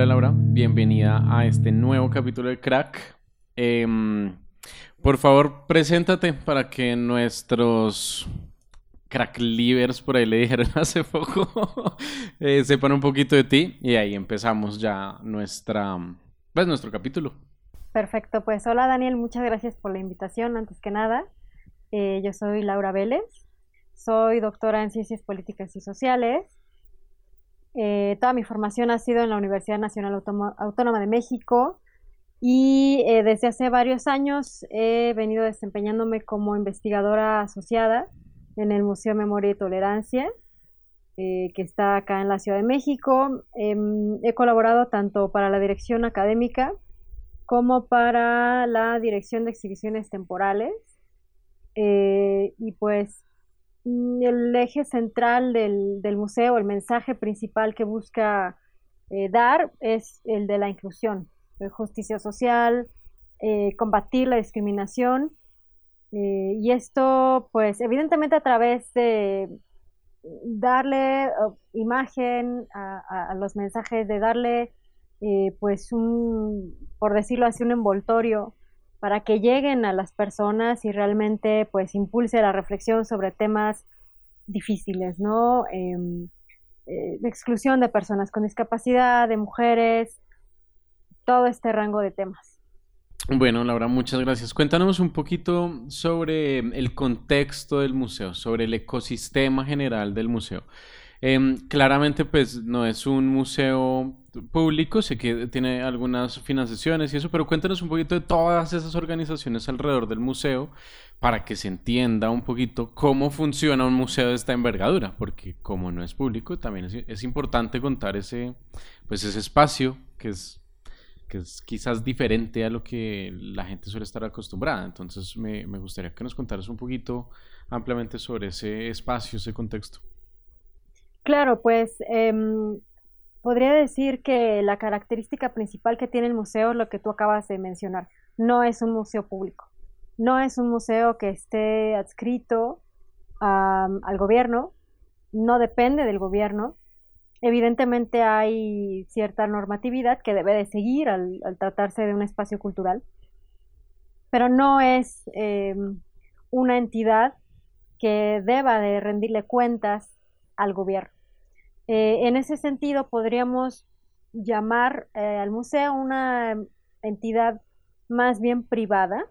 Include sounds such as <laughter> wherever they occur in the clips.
Hola Laura, bienvenida a este nuevo capítulo de Crack. Em, por favor, preséntate para que nuestros crack livers, por ahí le dijeron <laughs> hace poco, <laughs> eh, sepan un poquito de ti y ahí empezamos ya nuestra, pues, nuestro capítulo. Perfecto, pues hola Daniel, muchas gracias por la invitación. Antes que nada, eh, yo soy Laura Vélez, soy doctora en Ciencias Políticas y Sociales. Eh, toda mi formación ha sido en la Universidad Nacional Autónoma de México y eh, desde hace varios años he venido desempeñándome como investigadora asociada en el Museo Memoria y Tolerancia, que está acá en la Ciudad de México. Em, he colaborado tanto para la dirección académica como para la dirección de exhibiciones temporales. Eh, y pues el eje central del, museo, el mensaje principal que busca eh, dar es el de la inclusión, justicia social, eh, combatir la discriminación. y esto, pues, evidentemente a través de darle imagen a, los mensajes, de darle eh, pues un, por decirlo así, un envoltorio para que lleguen a las personas y realmente pues impulse la reflexión sobre temas difíciles, ¿no? Em, eh, de exclusión de personas con discapacidad, de mujeres, todo este rango de temas. Bueno, Laura, muchas gracias. Cuéntanos un poquito sobre el contexto del museo, sobre el ecosistema general del museo. Em, claramente, pues no es un museo público, sé que tiene algunas financiaciones y eso, pero cuéntanos un poquito de todas esas organizaciones alrededor del museo para que se entienda un poquito cómo funciona un museo de esta envergadura, porque como no es público, también es, importante contar ese, pues ese espacio que es, que es quizás diferente a lo que la gente suele estar acostumbrada. Entonces me, me gustaría que nos contaras un poquito ampliamente sobre ese espacio, ese contexto. Claro, pues em, podría decir que la característica principal que tiene el museo es lo que tú acabas de mencionar. No es un museo público. No es un museo que esté adscrito al gobierno. No depende del gobierno. Evidentemente hay cierta normatividad que debe de seguir al, tratarse de un espacio cultural, pero no es em, una entidad que deba de rendirle cuentas al gobierno. Eh, en ese sentido, podríamos llamar eh, al museo una entidad más bien privada,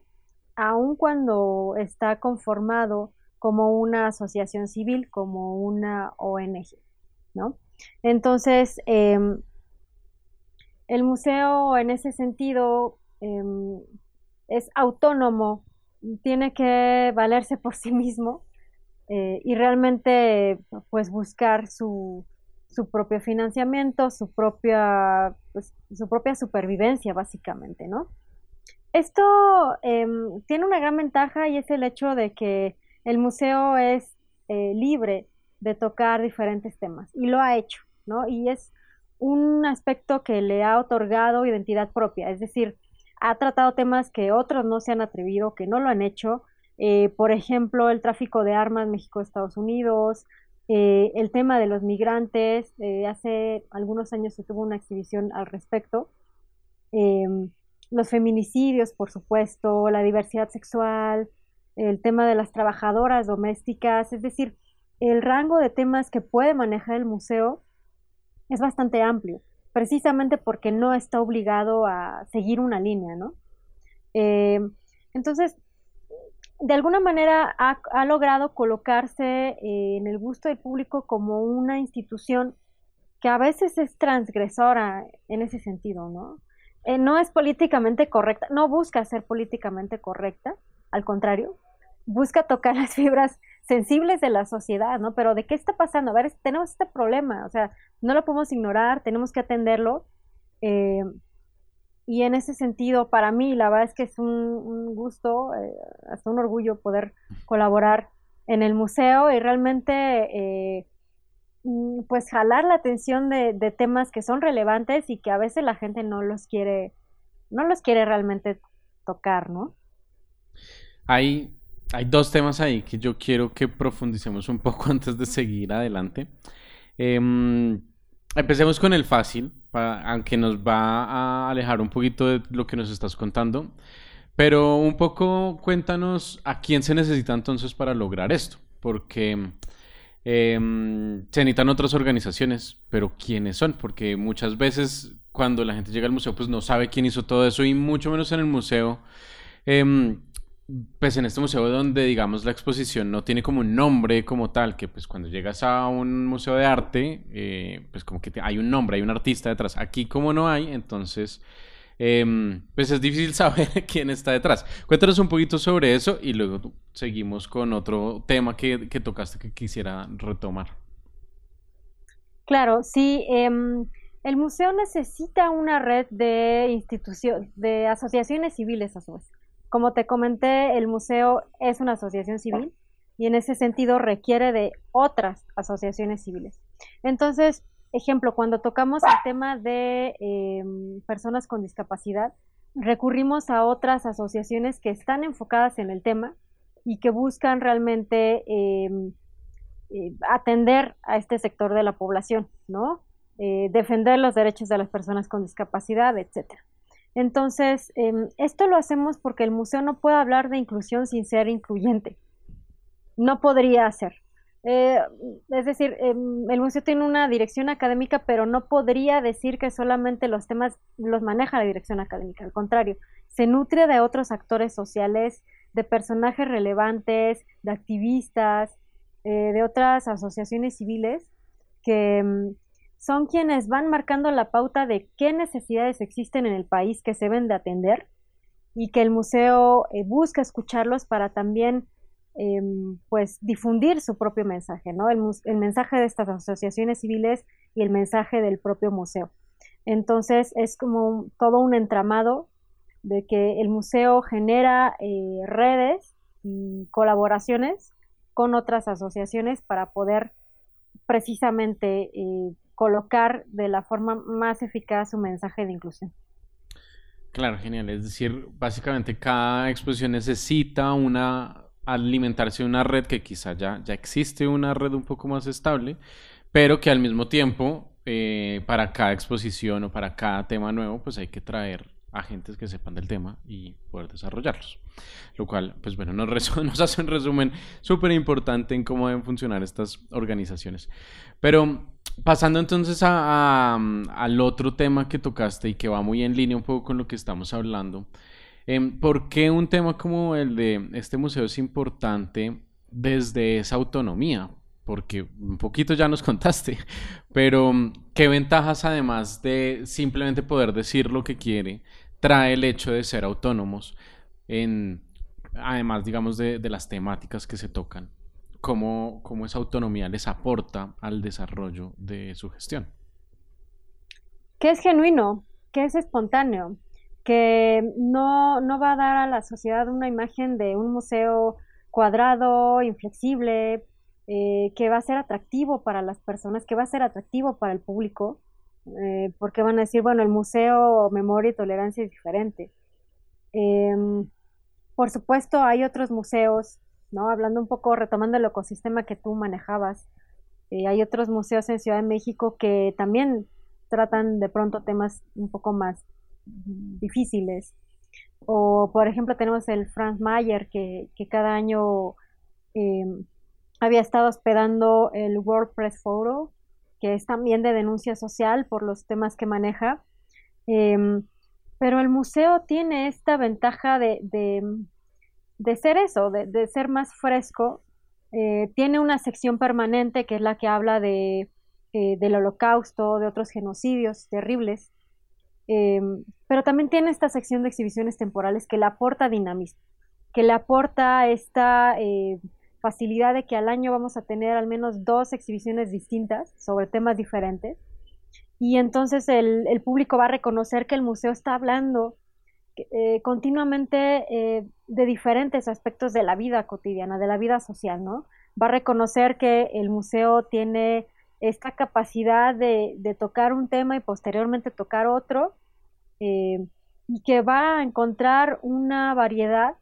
aun cuando está conformado como una asociación civil, como una ONG, ¿no? Entonces, em, el museo en ese sentido em, es autónomo, tiene que valerse por sí mismo eh, y realmente pues buscar su, su propio financiamiento, su propia, pues, su propia supervivencia básicamente, ¿no? Esto em, tiene una gran ventaja y es el hecho de que el museo es eh, libre de tocar diferentes temas y lo ha hecho, ¿no? Y es un aspecto que le ha otorgado identidad propia, es decir, ha tratado temas que otros no se han atrevido, que no lo han hecho, eh, por ejemplo, el tráfico de armas México-Estados Unidos, eh, el tema de los migrantes. Eh, hace algunos años se tuvo una exhibición al respecto. Em, los feminicidios, por supuesto, la diversidad sexual, el tema de las trabajadoras domésticas, es decir, el rango de temas que puede manejar el museo es bastante amplio, precisamente porque no está obligado a seguir una línea, ¿no? Em, entonces, de alguna manera ha, logrado colocarse eh, en el gusto del público como una institución que a veces es transgresora en ese sentido, ¿no? Eh, no es políticamente correcta, no busca ser políticamente correcta, al contrario, busca tocar <laughs> las fibras sensibles de la sociedad, ¿no? Pero ¿de qué está pasando? A ver, tenemos este problema, o sea, no lo podemos ignorar, tenemos que atenderlo. Eh, y en ese sentido, para mí, la verdad es que es un, gusto, eh, hasta un orgullo poder colaborar en el museo y realmente, eh, mm, pues, jalar la atención de, temas que son relevantes y que a veces la gente no los quiere, no los quiere realmente tocar, ¿no? Hay, hay dos temas ahí que yo quiero que profundicemos un poco <laughs> antes de seguir adelante. Em, empecemos con el fácil aunque nos va a alejar un poquito de lo que nos estás contando, pero un poco cuéntanos a quién se necesita entonces para lograr esto, porque em, se necesitan otras organizaciones, pero ¿quiénes son? Porque muchas veces cuando la gente llega al museo pues no sabe quién hizo todo eso y mucho menos en el museo. Em, pues en este museo donde digamos la exposición no tiene como un nombre como tal, que pues cuando llegas a un museo de arte, eh, pues como que hay un nombre, hay un artista detrás. Aquí como no hay, entonces em, pues es difícil <laughs> saber quién está detrás. Cuéntanos un poquito sobre eso y luego seguimos con otro tema que, tocaste que quisiera retomar. Claro, sí. Em, el museo necesita una red de instituciones, de asociaciones civiles a su vez. Como te comenté, el museo es una asociación civil y en ese sentido requiere de otras asociaciones civiles. Entonces, ejemplo, cuando tocamos el tema de em, personas con discapacidad, recurrimos a otras asociaciones que están enfocadas en el tema y que buscan realmente em, eh, atender a este sector de la población, ¿no? Eh, defender los derechos de las personas con discapacidad, etcétera. Entonces, em, esto lo hacemos porque el museo no puede hablar de inclusión sin ser incluyente. No podría ser. Eh, es decir, em, el museo tiene una dirección académica, pero no podría decir que solamente los temas los maneja la dirección académica. Al contrario, se nutre de otros actores sociales, de personajes relevantes, de activistas, eh, de otras asociaciones civiles que em, son quienes van marcando la pauta de qué necesidades existen en el país que se deben de atender y que el museo eh, busca escucharlos para también em, pues difundir su propio mensaje, ¿no? El, el, mensaje de estas asociaciones civiles y el mensaje del propio museo. Entonces es como todo un entramado de que el museo genera eh, redes y colaboraciones con otras asociaciones para poder precisamente eh, colocar de la forma más eficaz su mensaje de inclusión. Claro, genial. Es decir, básicamente cada exposición necesita una alimentarse de una red que quizá ya, ya existe una red un poco más estable, pero que al mismo tiempo eh, para cada exposición o para cada tema nuevo, pues hay que traer agentes que sepan del tema y poder desarrollarlos. Lo cual, pues bueno, nos, <laughs> nos hace un resumen súper importante en cómo deben funcionar estas organizaciones. Pero pasando entonces a, al otro tema que tocaste y que va muy en línea un poco con lo que estamos hablando, em, ¿por qué un tema como el de este museo es importante desde esa autonomía? Porque un poquito ya nos <laughs> contaste, pero ¿qué ventajas además de simplemente poder decir lo que quiere trae el hecho de ser autónomos en, además, digamos, de las temáticas que se tocan? Cómo, esa autonomía les aporta al desarrollo de su gestión. Que es genuino, que es espontáneo, que no, va a dar a la sociedad una imagen de un museo cuadrado, inflexible, eh, que va a ser atractivo para las personas, que va a ser atractivo para el público, eh, porque van a decir, bueno, el museo Memoria y Tolerancia es diferente. Em, por supuesto, hay otros museos ¿no? Hablando un poco, retomando el ecosistema que tú manejabas, eh, hay otros museos en Ciudad de México que también tratan de pronto temas un poco más difíciles. O, por ejemplo, tenemos el Franz Mayer, que, cada año em, había estado hospedando el WordPress Photo, que es también de denuncia social por los temas que maneja. Em, pero el museo tiene esta ventaja de, de ser eso, de, ser más fresco. Eh, tiene una sección permanente que es la que habla de, eh, del holocausto, de otros genocidios terribles, em, pero también tiene esta sección de exhibiciones temporales que le aporta dinamismo, que le aporta esta eh, facilidad de que al año vamos a tener al menos dos exhibiciones distintas sobre temas diferentes. Y entonces el, el público va a reconocer que el museo está hablando eh, continuamente eh, de diferentes aspectos de la vida cotidiana, de la vida social, ¿no? Va a reconocer que el museo tiene esta capacidad de, tocar un tema y posteriormente tocar otro, eh, y que va a encontrar una variedad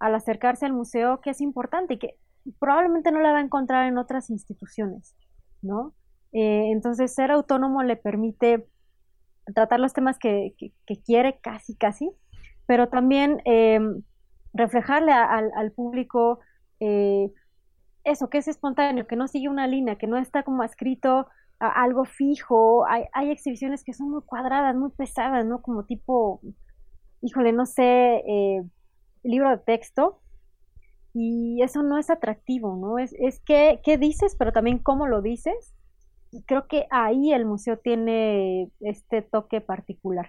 al acercarse al museo que es importante y que probablemente no la va a encontrar en otras instituciones, ¿no? entonces, ser autónomo le permite tratar los temas que, quiere, casi, casi, pero también em, reflejarle al público eh, eso, que es espontáneo, que no sigue una línea, que no está como escrito algo fijo. Hay, hay, exhibiciones que son muy cuadradas, muy pesadas, ¿no? Como tipo, híjole, no sé, eh, libro de texto. Y eso no es atractivo, ¿no? Es, es que, qué dices, pero también cómo lo dices. Y creo que ahí el museo tiene este toque particular.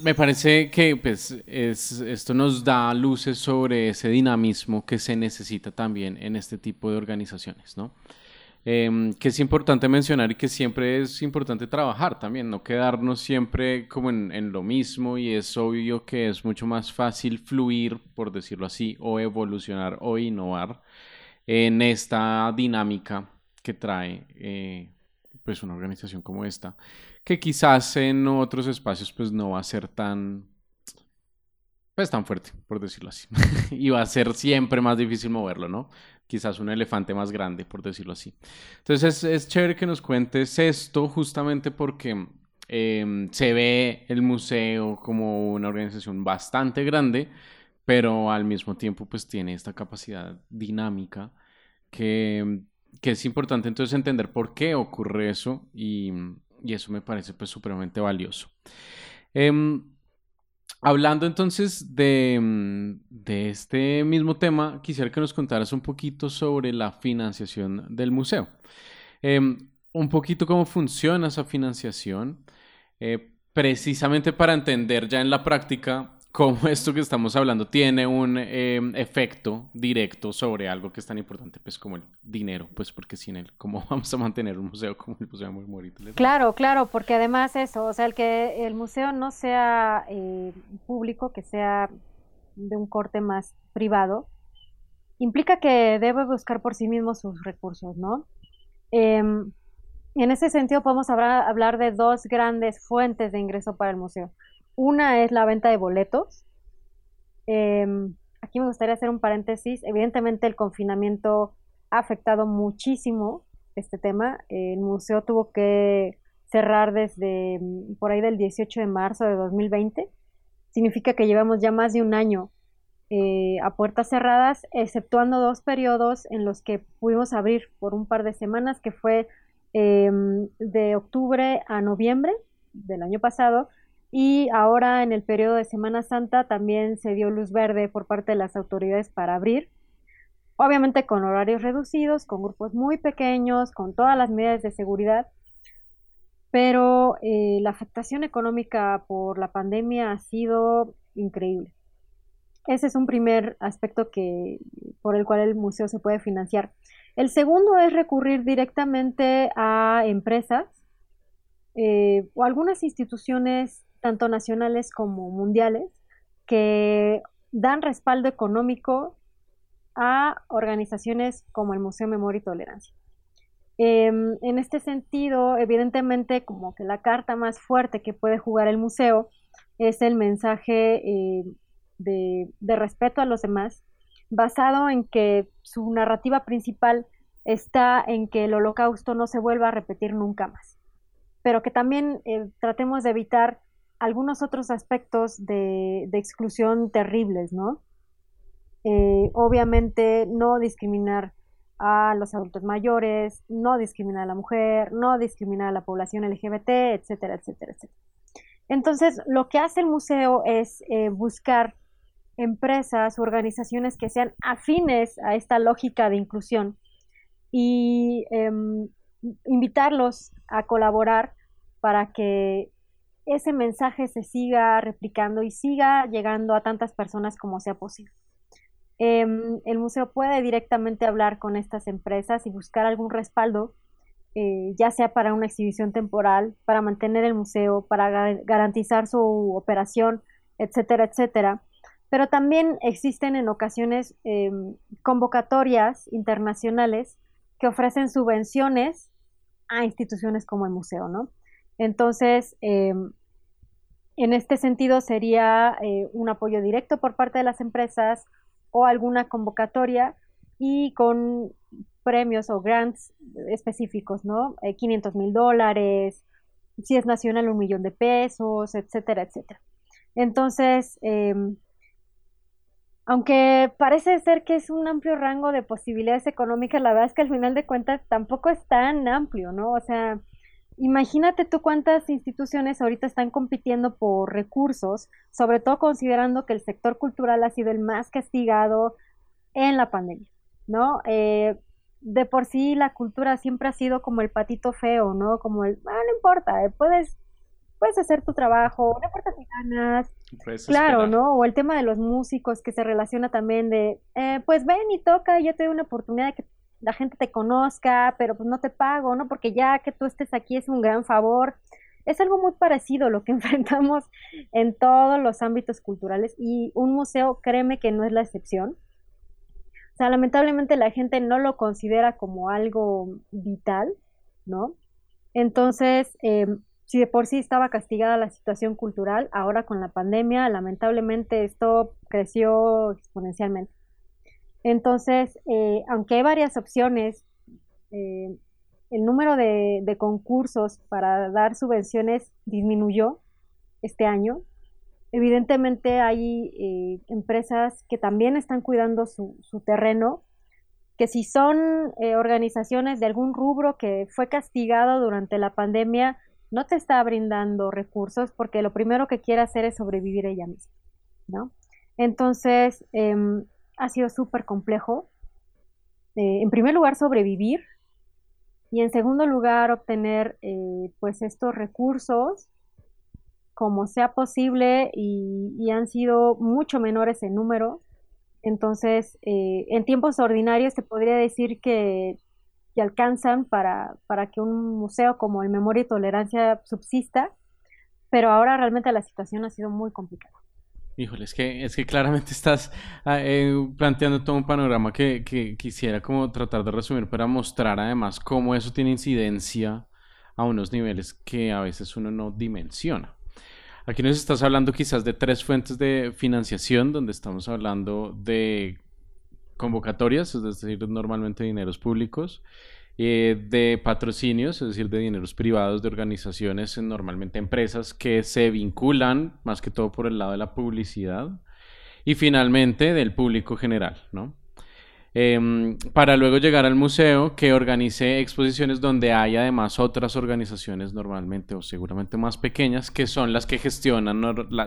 Me parece que pues, es, esto nos da luces sobre ese dinamismo que se necesita también en este tipo de organizaciones, ¿no? Em, que es importante mencionar y que siempre es importante trabajar también, no quedarnos siempre como en, en, lo mismo y es obvio que es mucho más fácil fluir, por decirlo así, o evolucionar o innovar en esta dinámica que trae eh, pues una organización como esta que quizás en otros espacios pues no va a ser tan pues tan fuerte, por decirlo así. <laughs> y va a ser siempre más difícil moverlo, ¿no? Quizás un elefante más grande, por decirlo así. Entonces es, chévere que nos cuentes esto justamente porque em, se ve el museo como una organización bastante grande, pero al mismo tiempo pues tiene esta capacidad dinámica que, que es importante entonces entender por qué ocurre eso y, y eso me parece pues supremamente valioso. Em, hablando entonces de, mm, de, este mismo tema, quisiera que nos contaras un poquito sobre la financiación del museo. Em, un poquito cómo funciona esa financiación, eh, precisamente para entender ya en la práctica cómo esto que estamos hablando tiene un em, efecto directo sobre algo que es tan importante, pues como el dinero, pues porque sin él, ¿cómo <laughs> vamos a mantener un museo como el Museo Morito? Claro, claro, porque además eso, o sea, el que el museo no sea eh, público, que sea de un corte más privado, implica que debe buscar por sí mismo sus recursos, ¿no? Em, en ese sentido podemos hablar de dos grandes fuentes de ingreso para el museo. Una es la venta de boletos. Em, aquí me gustaría hacer un paréntesis. Evidentemente el confinamiento ha afectado muchísimo este tema. El museo tuvo que cerrar desde mm, por ahí del 18 de marzo de 2020. Significa que llevamos ya más de un año eh, a puertas cerradas, exceptuando dos periodos en los que pudimos abrir por un par de semanas, que fue em, de octubre a noviembre del año pasado, y ahora en el periodo de Semana Santa también se dio luz verde por parte de las autoridades para abrir, obviamente con horarios reducidos, con grupos muy pequeños, con todas las medidas de seguridad, pero eh, la afectación económica por la pandemia ha sido increíble. Ese es un primer aspecto que, por el cual el museo se puede financiar. El segundo es recurrir directamente a empresas eh, o algunas instituciones tanto nacionales como mundiales, que dan respaldo económico a organizaciones como el Museo Memoria y Tolerancia. Em, en este sentido, evidentemente, como que la carta más fuerte que puede jugar el museo es el mensaje eh, de, respeto a los demás, basado en que su narrativa principal está en que el holocausto no se vuelva a repetir nunca más, pero que también eh, tratemos de evitar algunos otros aspectos de, exclusión terribles, ¿no? Eh, obviamente no discriminar a los adultos mayores, no discriminar a la mujer, no discriminar a la población LGBT, etcétera, etcétera, etcétera. Entonces, lo que hace el museo es eh, buscar empresas, organizaciones que sean afines a esta lógica de inclusión y em, invitarlos a colaborar para que ese mensaje se siga replicando y siga llegando a tantas personas como sea posible. Em, el museo puede directamente hablar con estas empresas y buscar algún respaldo, eh, ya sea para una exhibición temporal, para mantener el museo, para garantizar su operación, etcétera, etcétera. Pero también existen en ocasiones em, convocatorias internacionales que ofrecen subvenciones a instituciones como el museo, ¿no? Entonces, em, en este sentido sería eh, un apoyo directo por parte de las empresas o alguna convocatoria y con premios o grants específicos, ¿no? 500 mil dólares, si es nacional un millón de pesos, etcétera, etcétera. Entonces, em, aunque parece ser que es un amplio rango de posibilidades económicas, la verdad es que al final de cuentas tampoco es tan amplio, ¿no? O sea, imagínate tú cuántas instituciones ahorita están compitiendo por recursos, sobre todo considerando que el sector cultural ha sido el más castigado en la pandemia, ¿no? Eh, de por sí la cultura siempre ha sido como el patito feo, ¿no? Como el, ah, no importa, eh, puedes puedes hacer tu trabajo, no importa si ganas. Claro, ¿no? O el tema de los músicos que se relaciona también de, eh, pues ven y toca, yo te doy una oportunidad de que la gente te conozca, pero pues no te pago, ¿no? Porque ya que tú estés aquí es un gran favor. Es algo muy parecido lo que <laughs> enfrentamos en todos los ámbitos culturales y un museo, créeme que no es la excepción. O sea, lamentablemente la gente no lo considera como algo vital, ¿no? Entonces, eh, si de por sí estaba castigada la situación cultural, ahora con la pandemia, lamentablemente esto creció exponencialmente. Entonces, eh, aunque hay varias opciones, eh, el número de, concursos para dar subvenciones disminuyó este año. Evidentemente hay eh, empresas que también están cuidando su, su terreno, que si son organizaciones de algún rubro que fue castigado durante la pandemia, no te está brindando recursos porque lo primero que quiere hacer es sobrevivir ella misma, ¿no? Entonces, em, ha sido súper complejo. Eh, en primer lugar, sobrevivir y en segundo lugar, obtener eh, pues estos recursos como sea posible y, han sido mucho menores en número. Entonces, eh, en tiempos ordinarios te podría decir que alcanzan para, para que un museo como el Memoria y Tolerancia subsista, pero ahora realmente la situación ha sido muy complicada. Híjole, es que, es que claramente <laughs> estás ah, eh, planteando todo un panorama que, que, quisiera como tratar de resumir para mostrar además cómo eso tiene incidencia a unos niveles que a veces uno no dimensiona. Aquí nos estás hablando quizás de tres fuentes de financiación, donde estamos hablando de convocatorias, es decir, normalmente dineros públicos, eh, de patrocinios, es decir, de dineros privados de organizaciones, normalmente empresas que se vinculan más que todo por el lado de la publicidad, y finalmente del público general, ¿no? Em, para luego llegar al museo que organice exposiciones donde hay además otras organizaciones normalmente o seguramente más pequeñas que son las que gestionan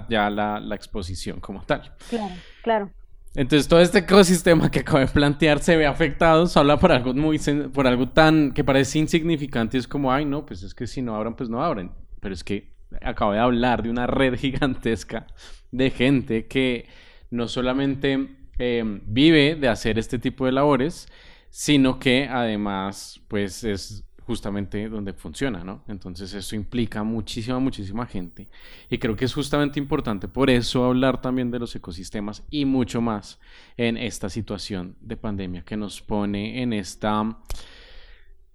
ya la, la, exposición como tal. Claro, claro. Entonces todo este ecosistema que acabo de plantear se ve afectado, se habla por algo muy por algo tan que parece insignificante, es como, ay no, pues es que si no abran, pues no abren. Pero es que acabo de hablar de una red <laughs> gigantesca de gente que no solamente em, vive de hacer este tipo de labores, sino que además, pues es justamente donde funciona, ¿no? Entonces eso implica muchísima, muchísima gente. Y creo que es justamente importante por eso hablar también de los ecosistemas y mucho más en esta situación de pandemia que nos pone en esta,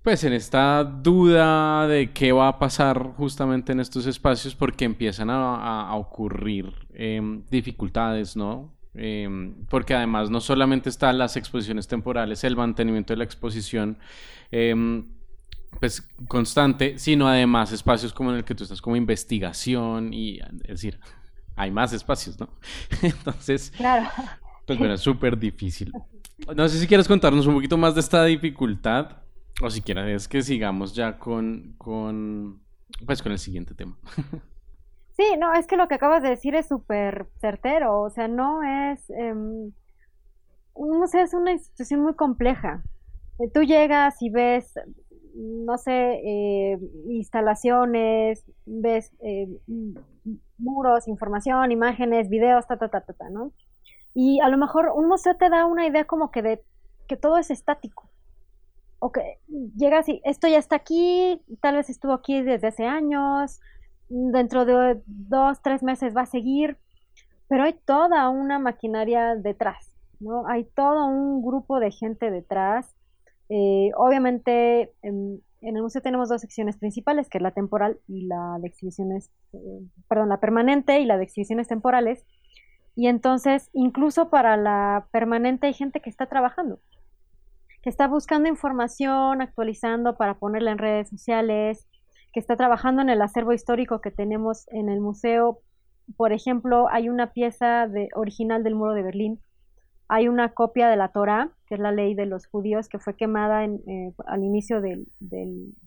pues en esta duda de qué va a pasar justamente en estos espacios porque empiezan a, ocurrir em, dificultades, ¿no? Em, porque además no solamente están las exposiciones temporales, el mantenimiento de la exposición, em, pues constante, sino además espacios como en el que tú estás como investigación y es decir, hay más espacios, ¿no? <laughs> Entonces, claro. pues bueno, es súper difícil. No sé si quieres contarnos un poquito más de esta dificultad o si quieres que sigamos ya con, con, pues con el siguiente tema. Sí, no, es que lo que acabas de decir es súper certero, o sea, no es, um, no sé, es una institución muy compleja. Tú llegas y ves no sé, eh, instalaciones, ves eh, muros, información, imágenes, videos, ta, ta, ta, ta, ta, ¿no? Y a lo mejor un museo te da una idea como que de que todo es estático. O que llegas y esto ya está aquí, tal vez estuvo aquí desde hace años, dentro de dos, tres meses va a seguir, pero hay toda una maquinaria detrás, ¿no? Hay todo un grupo de gente detrás eh, obviamente, en, el museo tenemos dos secciones principales, que es la temporal y la de exhibiciones, eh, perdón, la permanente y la de exhibiciones temporales. Y entonces, incluso para la permanente hay gente que está trabajando, que está buscando información, actualizando para ponerla en redes sociales, que está trabajando en el acervo histórico que tenemos en el museo. Por ejemplo, hay una pieza original del muro de Berlín, hay una copia de la Torah, que es la ley de los judíos, que fue quemada eh, al inicio del,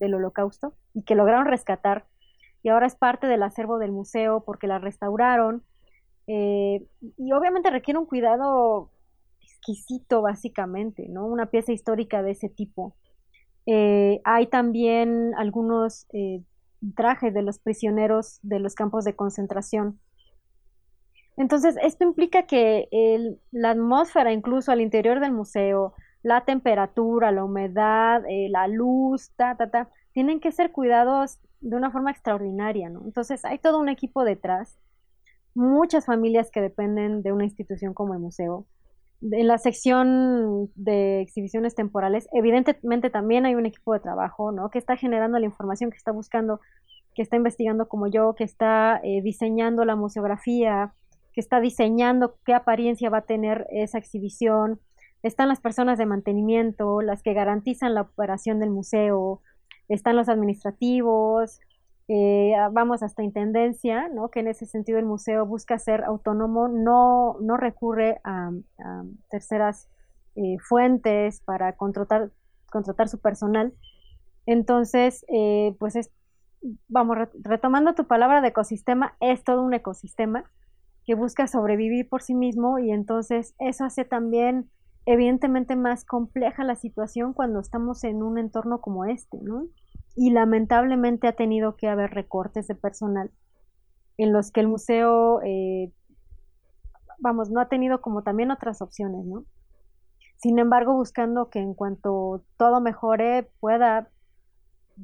holocausto y que lograron rescatar. Y ahora es parte del acervo del museo porque la restauraron. Eh, y obviamente requiere un cuidado exquisito, básicamente, ¿no? Una pieza histórica de ese tipo. Eh, hay también algunos trajes de los prisioneros de los campos de concentración entonces, esto implica que la atmósfera, incluso al interior del museo, la temperatura, la humedad, eh, la luz, ta, ta, ta, tienen que ser cuidados de una forma extraordinaria, ¿no? Entonces, hay todo un equipo detrás, muchas familias que dependen de una institución como el museo. En la sección de exhibiciones temporales, evidentemente también hay un equipo de trabajo, ¿no? Que está generando la información, que está buscando, que está investigando como yo, que está eh, diseñando la museografía, está diseñando qué apariencia va a tener esa exhibición, están las personas de mantenimiento, las que garantizan la operación del museo, están los administrativos, eh, vamos hasta intendencia, ¿no? que en ese sentido el museo busca ser autónomo, no, no recurre a, terceras eh, fuentes para contratar, contratar su personal. Entonces, eh, pues es, vamos, retomando tu palabra de ecosistema, es todo un ecosistema que busca sobrevivir por sí mismo y entonces eso hace también evidentemente más compleja la situación cuando estamos en un entorno como este, ¿no? Y lamentablemente ha tenido que haber recortes de personal en los que el museo, eh, vamos, no ha tenido como también otras opciones, ¿no? Sin embargo, buscando que en cuanto todo mejore pueda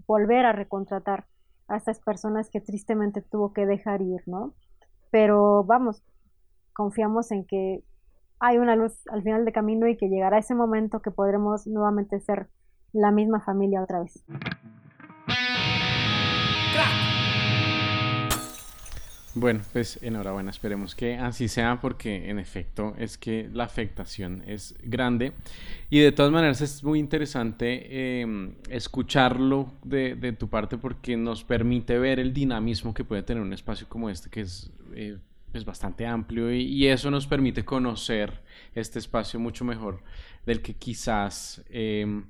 volver a recontratar a estas personas que tristemente tuvo que dejar ir, ¿no? Pero vamos, confiamos en que hay una luz al final del camino y que llegará ese momento que podremos nuevamente ser la misma familia otra vez. Bueno, pues enhorabuena, esperemos que así sea porque en efecto es que la afectación es grande. Y de todas maneras es muy interesante em, escucharlo de, de, tu parte porque nos permite ver el dinamismo que puede tener un espacio como este que es eh, es bastante amplio. Y, eso nos permite conocer este espacio mucho mejor del que quizás eh,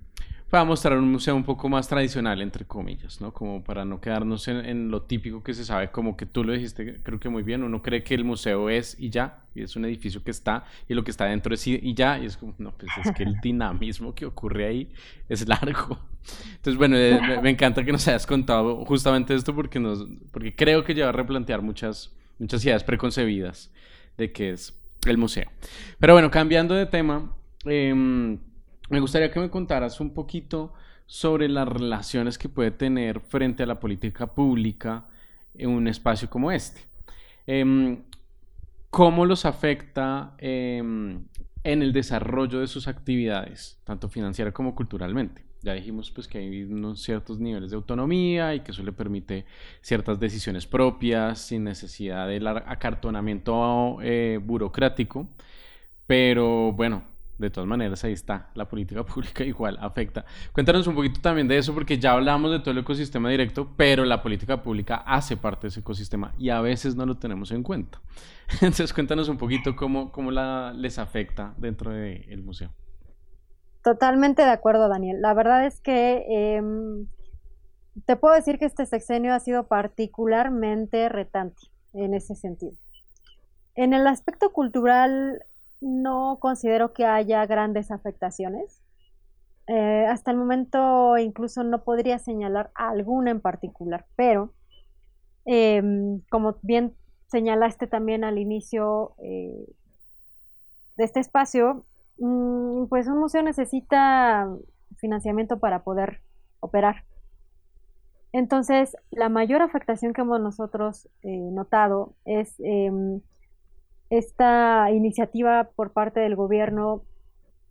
pueda mostrar un museo un poco más tradicional, entre comillas, ¿no? Como para no quedarnos en, lo típico que se sabe, como que tú lo dijiste, creo que muy bien, uno cree que el museo es y ya, y es un edificio que está, y lo que está dentro es y, ya, y es como, no, pues es que el <laughs> dinamismo que ocurre ahí es largo. Entonces, bueno, eh, me, encanta que nos hayas contado justamente esto porque, nos, porque creo que lleva a replantear muchas muchas ideas preconcebidas de qué es el museo. Pero bueno, cambiando de tema, em, me gustaría que me contaras un poquito sobre las relaciones que puede tener frente a la política pública en un espacio como este. Em, ¿Cómo los afecta em, en el desarrollo de sus actividades, tanto financiera como culturalmente? Ya dijimos pues que hay unos ciertos niveles de autonomía y que eso le permite ciertas decisiones propias sin necesidad del acartonamiento eh, burocrático. Pero bueno, de todas maneras ahí está, la política <laughs> pública igual afecta. Cuéntanos un poquito también de eso porque ya hablamos de todo el ecosistema directo, pero la política pública hace parte de ese ecosistema y a veces no lo tenemos en cuenta. <laughs> Entonces cuéntanos un poquito cómo, cómo la, les afecta dentro del museo. Totalmente de acuerdo, Daniel. La verdad es que em, te puedo decir que este sexenio ha sido particularmente retante en ese sentido. En el aspecto cultural no considero que haya grandes afectaciones. Eh, hasta el momento incluso no podría señalar alguna en particular, pero em, como bien señalaste también al inicio eh, de este espacio, Mm, pues un museo necesita financiamiento para poder operar. Entonces, la mayor afectación que hemos nosotros eh, notado es em, esta iniciativa por parte del gobierno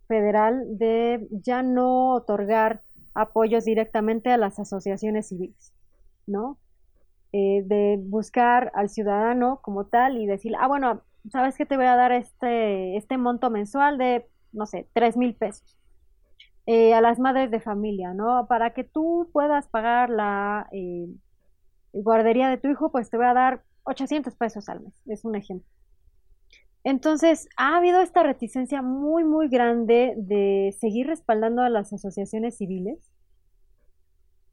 federal de ya no otorgar apoyos directamente a las asociaciones civiles, ¿no? Eh, de buscar al ciudadano como tal y decir, ah, bueno, sabes que te voy a dar este, este monto mensual de no sé, tres mil pesos. eh, a las madres de familia, ¿no? Para que tú puedas pagar la eh, guardería de tu hijo, pues te voy a dar 800 pesos al mes, es un ejemplo. Entonces, ha habido esta reticencia muy, muy grande de seguir respaldando a las asociaciones civiles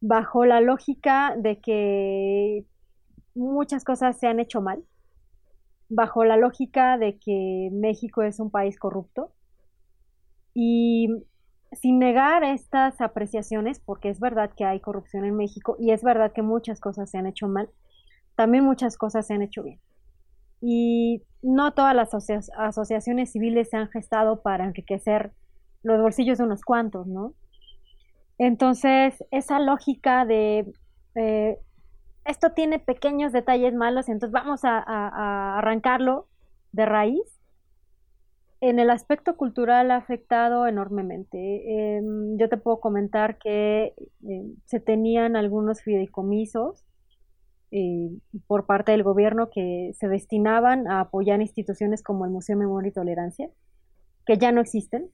bajo la lógica de que muchas cosas se han hecho mal, bajo la lógica de que México es un país corrupto y sin negar estas apreciaciones, porque es verdad que hay corrupción en México y es verdad que muchas cosas se han hecho mal, también muchas cosas se han hecho bien. Y no todas las asociaciones civiles se han gestado para enriquecer los bolsillos de unos cuantos, ¿no? Entonces, esa lógica de eh, esto tiene pequeños detalles malos, entonces vamos a, arrancarlo de raíz. En el aspecto cultural ha afectado enormemente. Em, yo te puedo comentar que em, se tenían algunos fideicomisos eh, por parte del gobierno que se destinaban a apoyar instituciones como el Museo de Memoria y Tolerancia, que ya no existen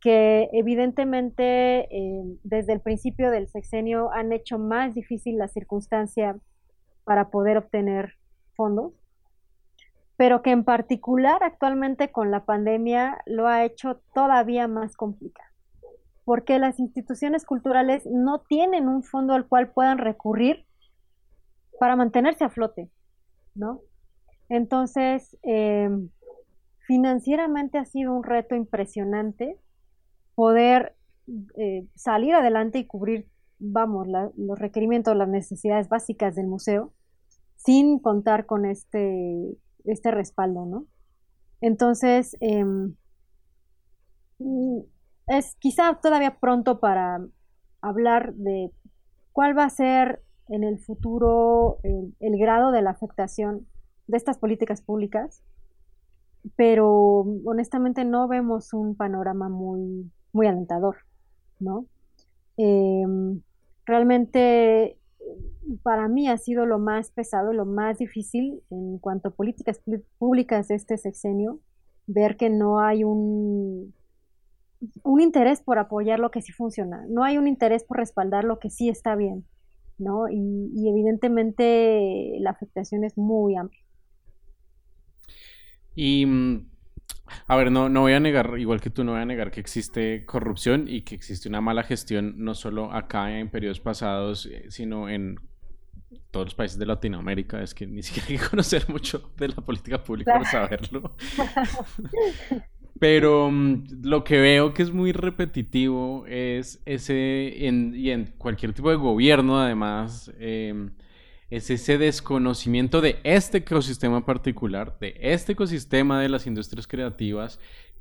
que evidentemente eh, desde el principio del sexenio han hecho más difícil la circunstancia para poder obtener fondos, pero que en particular actualmente con la pandemia lo ha hecho todavía más complicado, porque las instituciones culturales no tienen un fondo al cual puedan recurrir para mantenerse a flote, ¿no? Entonces, eh, financieramente ha sido un reto impresionante poder eh, salir adelante y cubrir, vamos, los requerimientos, las necesidades básicas del museo, sin contar con este, este respaldo, ¿no? Entonces, em, es quizá todavía pronto para hablar de cuál va a ser en el futuro el grado de la afectación de estas políticas públicas, pero honestamente no vemos un panorama muy, muy alentador, ¿no? Em, realmente para mí ha sido lo más pesado, lo más difícil en cuanto a políticas públicas de este sexenio, ver que no hay un, un interés por apoyar lo que sí funciona, no hay un interés por respaldar lo que sí está bien, ¿no? Y, y evidentemente la afectación es muy amplia. Y mm, a ver, no, no voy a negar, igual que tú, no voy a negar que existe corrupción y que existe una mala gestión, no solo acá en periodos pasados, eh, sino en todos los países de Latinoamérica. Es que ni siquiera hay que <laughs> conocer mucho de la política pública para saberlo. <laughs> Pero mm, lo que veo que es muy repetitivo es ese, en, y en cualquier tipo de gobierno, además, eh, es ese desconocimiento de este ecosistema particular, de este ecosistema de las industrias creativas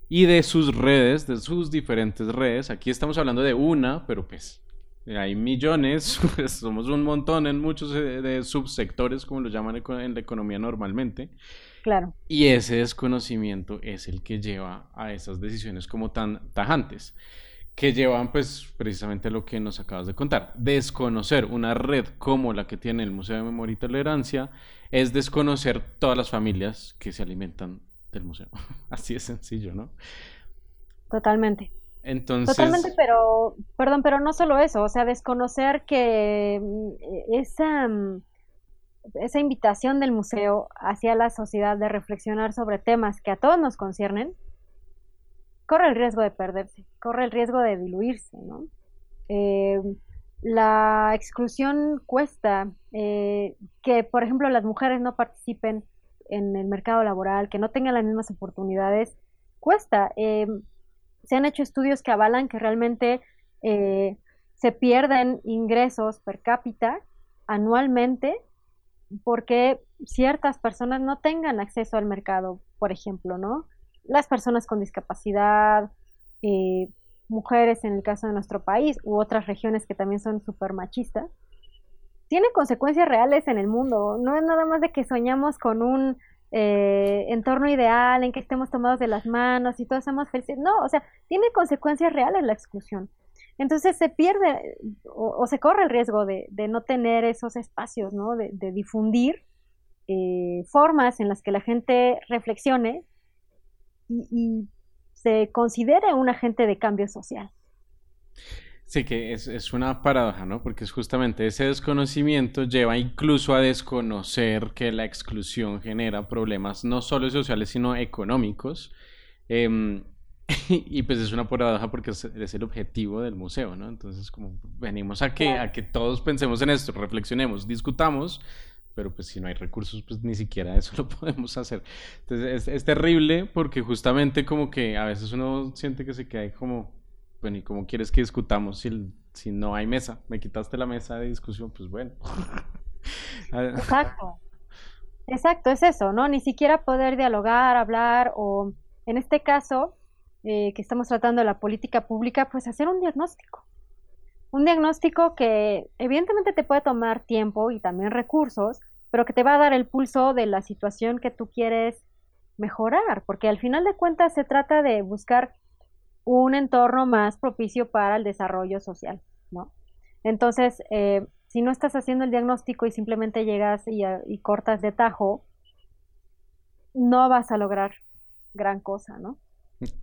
y de sus redes, de sus diferentes redes. Aquí estamos hablando de una, pero pues hay millones, pues, <laughs> somos un montón en muchos eh, subsectores, como lo llaman en la economía normalmente. Claro. Y ese desconocimiento es el que lleva a esas decisiones como tan tajantes que llevan pues precisamente a lo que nos acabas de contar. Desconocer una red como la que tiene el Museo de Memoria y Tolerancia es desconocer todas las familias que se alimentan del museo. <laughs> Así es sencillo, ¿no? Totalmente. Entonces... Totalmente, pero, perdón, pero no solo eso, o sea, desconocer que mm, esa, mm, esa invitación del museo hacia la sociedad de reflexionar sobre temas que a todos nos conciernen, corre el riesgo de perderse, corre el riesgo de diluirse, ¿no? Eh, la exclusión cuesta eh, que, por ejemplo, las mujeres no participen en el mercado laboral, que no tengan las mismas oportunidades, cuesta. Eh, se han hecho estudios que avalan que realmente se pierden ingresos per cápita anualmente porque ciertas personas no tengan acceso al mercado, por ejemplo, ¿no? las personas con discapacidad, eh, mujeres en el caso de nuestro país u otras regiones que también son súper machistas, tiene consecuencias reales en el mundo. No es nada más de que soñamos con un eh, entorno ideal en que estemos tomados de las manos y todos somos felices. No, o sea, tiene consecuencias reales la exclusión. Entonces se pierde o, se corre el riesgo de, no tener esos espacios, ¿no? De, difundir eh, formas en las que la gente reflexione y, se considere un agente de cambio social. Sí, que es, una paradoja, ¿no? Porque es justamente ese desconocimiento lleva incluso a desconocer que la exclusión genera problemas no solo sociales, sino económicos. Eh, <laughs> y pues es una paradoja porque es, el objetivo del museo, ¿no? Entonces, como venimos a que, a que todos pensemos en esto, reflexionemos, discutamos, pero pues si no hay recursos, pues ni siquiera eso <laughs> lo podemos hacer. Entonces, es, es terrible porque justamente como que a veces uno siente que se queda como bueno, ¿y cómo quieres que discutamos si, si no hay mesa? Me quitaste la mesa de discusión, pues bueno. <laughs> Exacto. Exacto, es eso, ¿no? Ni siquiera poder dialogar, hablar o, en este caso, eh, que estamos tratando de la política pública, pues hacer un diagnóstico. Un diagnóstico que evidentemente te puede tomar tiempo y también recursos, pero que te va a dar el pulso de la situación que tú quieres mejorar, porque al final de cuentas se trata de buscar un entorno más propicio para el desarrollo social, ¿no? Entonces, eh, si no estás haciendo el diagnóstico y simplemente llegas y, y, cortas de tajo, no vas a lograr gran cosa, ¿no?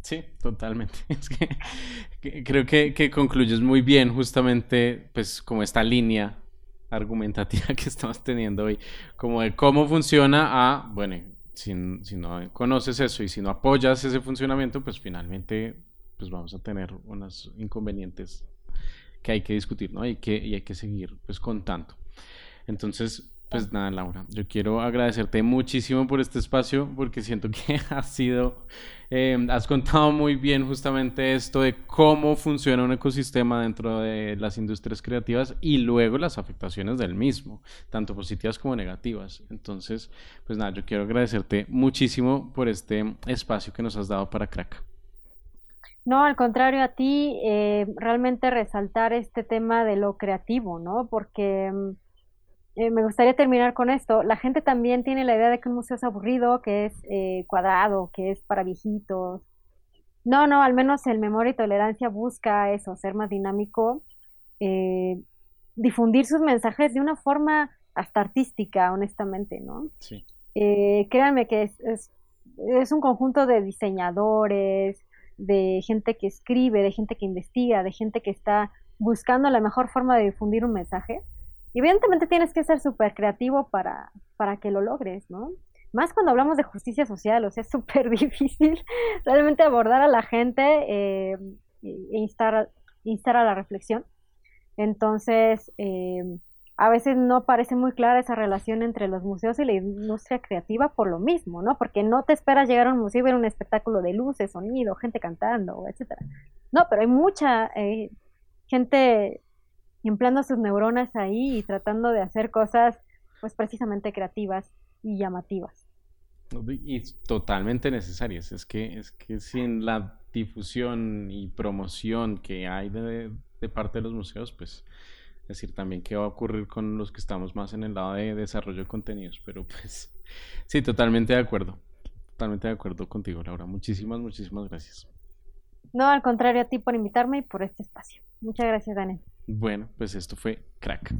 Sí, totalmente. <laughs> Es que, creo que, que, concluyes muy bien justamente, pues, como esta línea argumentativa <laughs> que estamos teniendo hoy, como de cómo funciona a, bueno, si, si no conoces eso y si no apoyas ese funcionamiento, pues finalmente pues vamos a tener unos inconvenientes que hay que discutir, ¿no? Y que, y hay que seguir pues contando. Entonces, pues nada, Laura, yo quiero agradecerte muchísimo por este espacio porque siento que <laughs> has sido, eh, has contado muy bien justamente esto de cómo funciona un ecosistema dentro de las industrias creativas y luego las afectaciones del mismo, tanto positivas como negativas. Entonces, pues nada, yo quiero agradecerte muchísimo por este espacio que nos has dado para Crack. No, al contrario a ti, eh, realmente resaltar este tema de lo creativo, ¿no? Porque mm, eh, me gustaría terminar con esto. La gente también tiene la idea de que un museo es aburrido, que es eh, cuadrado, que es para viejitos. No, no, al menos el Memoria y Tolerancia busca eso, ser más dinámico, difundir sus mensajes de una forma hasta artística, honestamente, ¿no? Sí. créanme que es, es, es un conjunto de diseñadores, de gente que escribe, de gente que investiga, de gente que está buscando la mejor forma de difundir un mensaje. Evidentemente tienes que ser súper creativo para, para que lo logres, ¿no? Más cuando hablamos de justicia social, o sea, es <laughs> súper difícil realmente abordar a la gente eh, e instar, instar a la reflexión. Entonces, eh, a veces no parece muy clara esa relación entre los museos y la industria creativa por lo mismo, ¿no? Porque no te esperas llegar a un museo y ver un espectáculo de luces, sonido, gente cantando, etcétera. No, pero hay mucha eh, gente empleando sus neuronas ahí y tratando de hacer cosas, pues precisamente creativas y llamativas. Y totalmente necesarias. Es que, es que sin la difusión y promoción que hay de, de parte de los museos, pues decir también qué va a ocurrir con los que estamos más en el lado de desarrollo de contenidos, pero pues sí, totalmente de acuerdo, totalmente de acuerdo contigo, Laura. Muchísimas, muchísimas gracias. No, al contrario a ti por invitarme y por este espacio. Muchas gracias, Daniel. Bueno, pues esto fue crack.